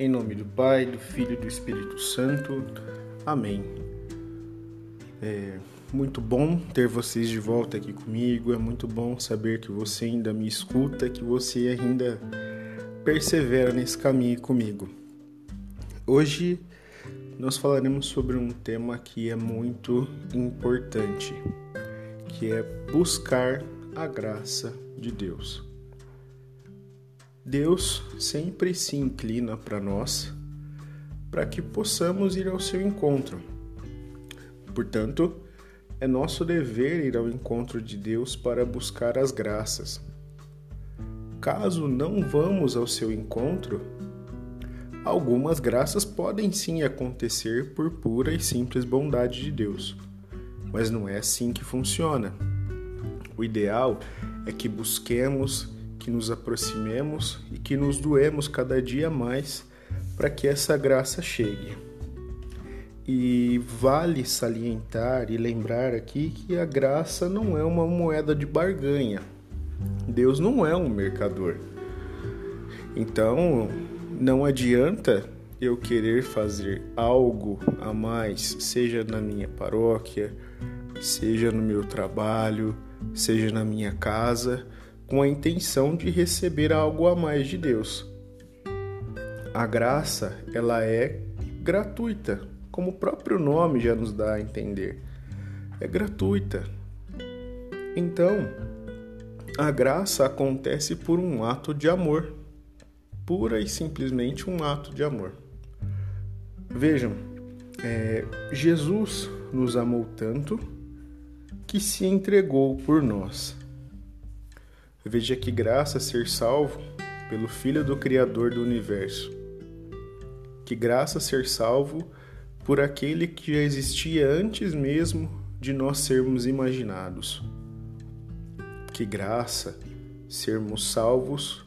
Em nome do Pai, do Filho e do Espírito Santo. Amém. É muito bom ter vocês de volta aqui comigo. É muito bom saber que você ainda me escuta, que você ainda persevera nesse caminho comigo. Hoje nós falaremos sobre um tema que é muito importante, que é buscar a graça de Deus. Deus sempre se inclina para nós para que possamos ir ao seu encontro. Portanto, é nosso dever ir ao encontro de Deus para buscar as graças. Caso não vamos ao seu encontro, algumas graças podem sim acontecer por pura e simples bondade de Deus, mas não é assim que funciona. O ideal é que busquemos que nos aproximemos e que nos doemos cada dia mais para que essa graça chegue. E vale salientar e lembrar aqui que a graça não é uma moeda de barganha. Deus não é um mercador. Então, não adianta eu querer fazer algo a mais, seja na minha paróquia, seja no meu trabalho, seja na minha casa, com a intenção de receber algo a mais de Deus. A graça, ela é gratuita, como o próprio nome já nos dá a entender. É gratuita. Então, a graça acontece por um ato de amor, pura e simplesmente um ato de amor. Vejam, é, Jesus nos amou tanto que se entregou por nós. Veja que graça ser salvo pelo Filho do Criador do universo. Que graça ser salvo por aquele que já existia antes mesmo de nós sermos imaginados. Que graça sermos salvos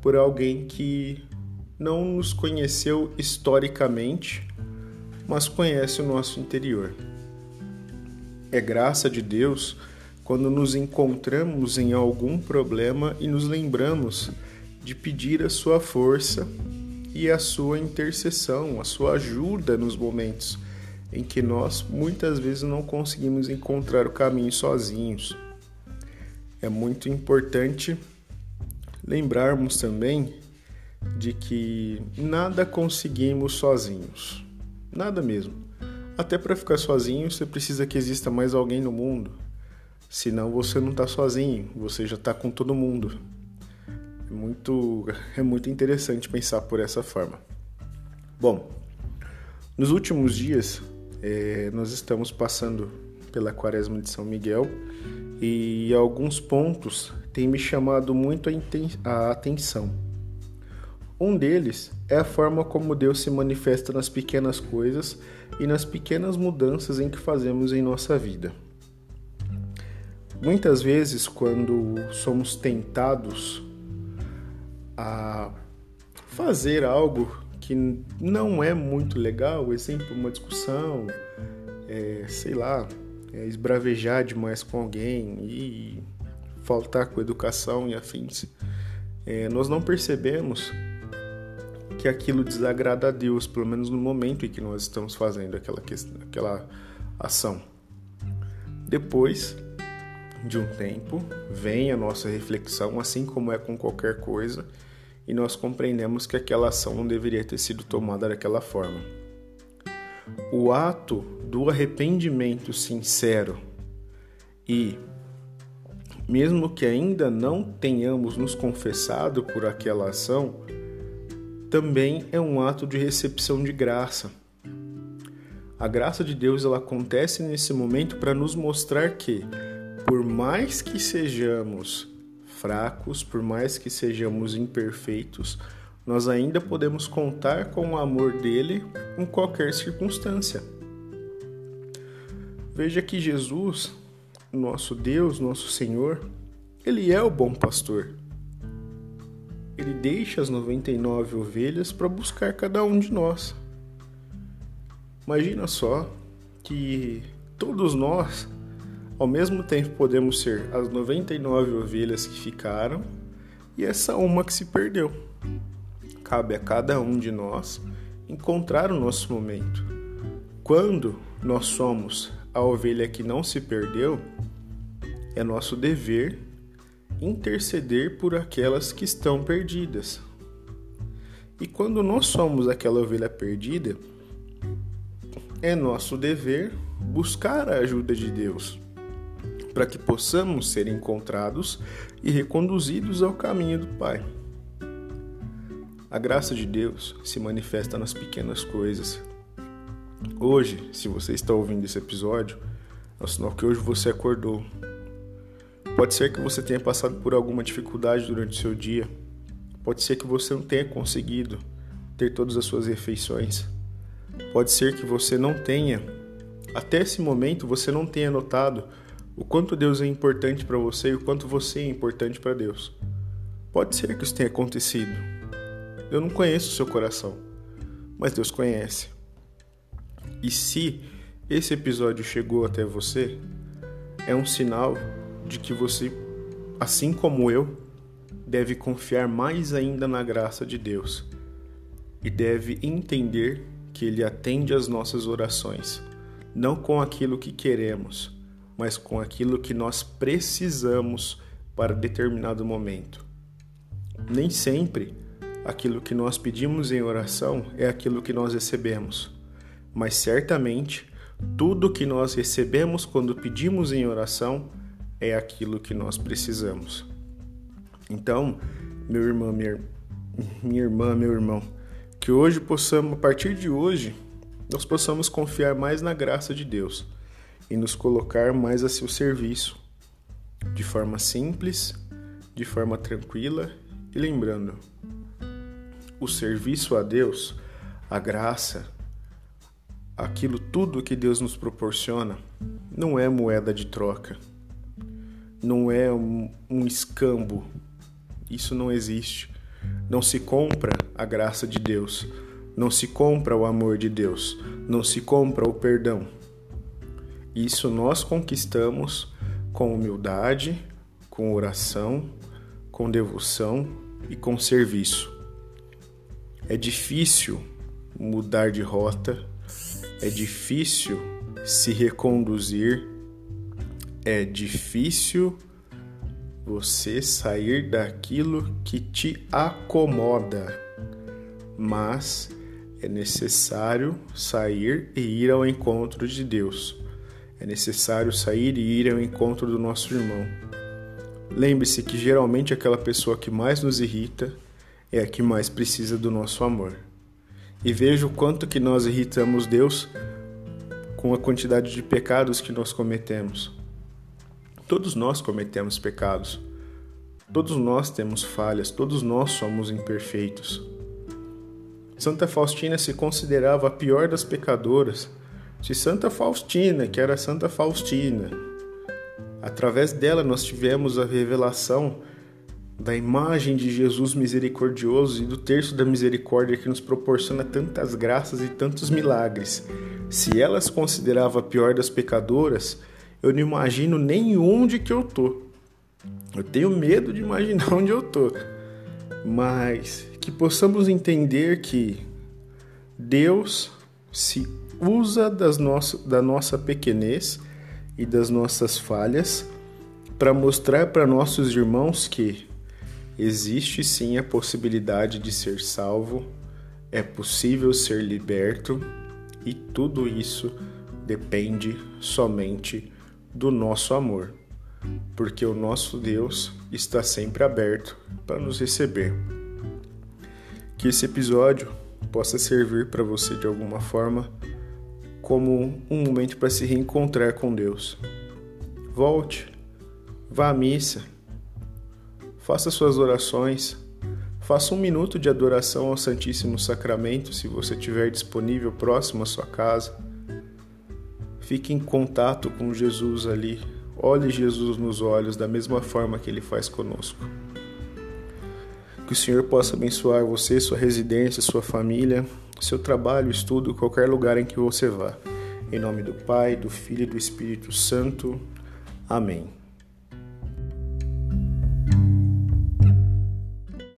por alguém que não nos conheceu historicamente, mas conhece o nosso interior. É graça de Deus quando nos encontramos em algum problema e nos lembramos de pedir a sua força e a sua intercessão, a sua ajuda nos momentos em que nós muitas vezes não conseguimos encontrar o caminho sozinhos. É muito importante lembrarmos também de que nada conseguimos sozinhos. Nada mesmo. Até para ficar sozinho, você precisa que exista mais alguém no mundo. Senão você não está sozinho, você já está com todo mundo. É muito, é muito interessante pensar por essa forma. Bom, nos últimos dias é, nós estamos passando pela Quaresma de São Miguel e alguns pontos têm me chamado muito a atenção. Um deles é a forma como Deus se manifesta nas pequenas coisas e nas pequenas mudanças em que fazemos em nossa vida. Muitas vezes, quando somos tentados a fazer algo que não é muito legal, exemplo, uma discussão, é, sei lá, é, esbravejar demais com alguém e faltar com educação e afins, é, nós não percebemos que aquilo desagrada a Deus, pelo menos no momento em que nós estamos fazendo aquela, questão, aquela ação. Depois, de um tempo, vem a nossa reflexão, assim como é com qualquer coisa, e nós compreendemos que aquela ação não deveria ter sido tomada daquela forma. O ato do arrependimento sincero e, mesmo que ainda não tenhamos nos confessado por aquela ação, também é um ato de recepção de graça. A graça de Deus ela acontece nesse momento para nos mostrar que por mais que sejamos fracos, por mais que sejamos imperfeitos, nós ainda podemos contar com o amor dele em qualquer circunstância. Veja que Jesus, nosso Deus, nosso Senhor, ele é o bom pastor. Ele deixa as 99 ovelhas para buscar cada um de nós. Imagina só que todos nós ao mesmo tempo, podemos ser as 99 ovelhas que ficaram e essa uma que se perdeu. cabe a cada um de nós encontrar o nosso momento. Quando nós somos a ovelha que não se perdeu, é nosso dever interceder por aquelas que estão perdidas. E quando nós somos aquela ovelha perdida, é nosso dever buscar a ajuda de Deus, para que possamos ser encontrados e reconduzidos ao caminho do Pai. A graça de Deus se manifesta nas pequenas coisas. Hoje, se você está ouvindo esse episódio, é o sinal que hoje você acordou. Pode ser que você tenha passado por alguma dificuldade durante o seu dia. Pode ser que você não tenha conseguido ter todas as suas refeições. Pode ser que você não tenha, até esse momento, você não tenha notado o quanto Deus é importante para você e o quanto você é importante para Deus. Pode ser que isso tenha acontecido. Eu não conheço o seu coração, mas Deus conhece. E se esse episódio chegou até você, é um sinal de que você, assim como eu, deve confiar mais ainda na graça de Deus e deve entender que Ele atende às nossas orações, não com aquilo que queremos, mas com aquilo que nós precisamos para determinado momento. Nem sempre aquilo que nós pedimos em oração é aquilo que nós recebemos, mas certamente tudo que nós recebemos quando pedimos em oração é aquilo que nós precisamos. Então, meu irmão, minha, minha irmã, meu irmão, que hoje possamos, a partir de hoje, nós possamos confiar mais na graça de Deus e nos colocar mais a seu serviço, de forma simples, de forma tranquila e lembrando, o serviço a Deus, a graça, aquilo tudo que Deus nos proporciona, não é moeda de troca, não é um, um escambo, isso não existe. Não se compra a graça de Deus, não se compra o amor de Deus, não se compra o perdão. Isso nós conquistamos com humildade, com oração, com devoção e com serviço. É difícil mudar de rota, é difícil se reconduzir, é difícil você sair daquilo que te acomoda, mas é necessário sair e ir ao encontro de Deus. É necessário sair e ir ao encontro do nosso irmão. Lembre-se que geralmente aquela pessoa que mais nos irrita é a que mais precisa do nosso amor. E veja o quanto que nós irritamos Deus com a quantidade de pecados que nós cometemos. Todos nós cometemos pecados. Todos nós temos falhas, todos nós somos imperfeitos. Santa Faustina se considerava a pior das pecadoras. Se Santa Faustina, que era Santa Faustina, através dela nós tivemos a revelação da imagem de Jesus misericordioso e do terço da misericórdia que nos proporciona tantas graças e tantos milagres. Se ela se considerava a pior das pecadoras, eu não imagino nem onde que eu tô. Eu tenho medo de imaginar onde eu tô. Mas que possamos entender que Deus se usa das nosso, da nossa pequenez e das nossas falhas para mostrar para nossos irmãos que existe sim a possibilidade de ser salvo, é possível ser liberto e tudo isso depende somente do nosso amor, porque o nosso Deus está sempre aberto para nos receber. Que esse episódio possa servir para você de alguma forma como um momento para se reencontrar com Deus. Volte, vá à missa, faça suas orações, faça um minuto de adoração ao Santíssimo Sacramento se você estiver disponível próximo à sua casa Fique em contato com Jesus ali. Olhe Jesus nos olhos da mesma forma que ele faz conosco. Que o Senhor possa abençoar você, sua residência, sua família, seu trabalho, estudo, qualquer lugar em que você vá. Em nome do Pai, do Filho e do Espírito Santo. Amém.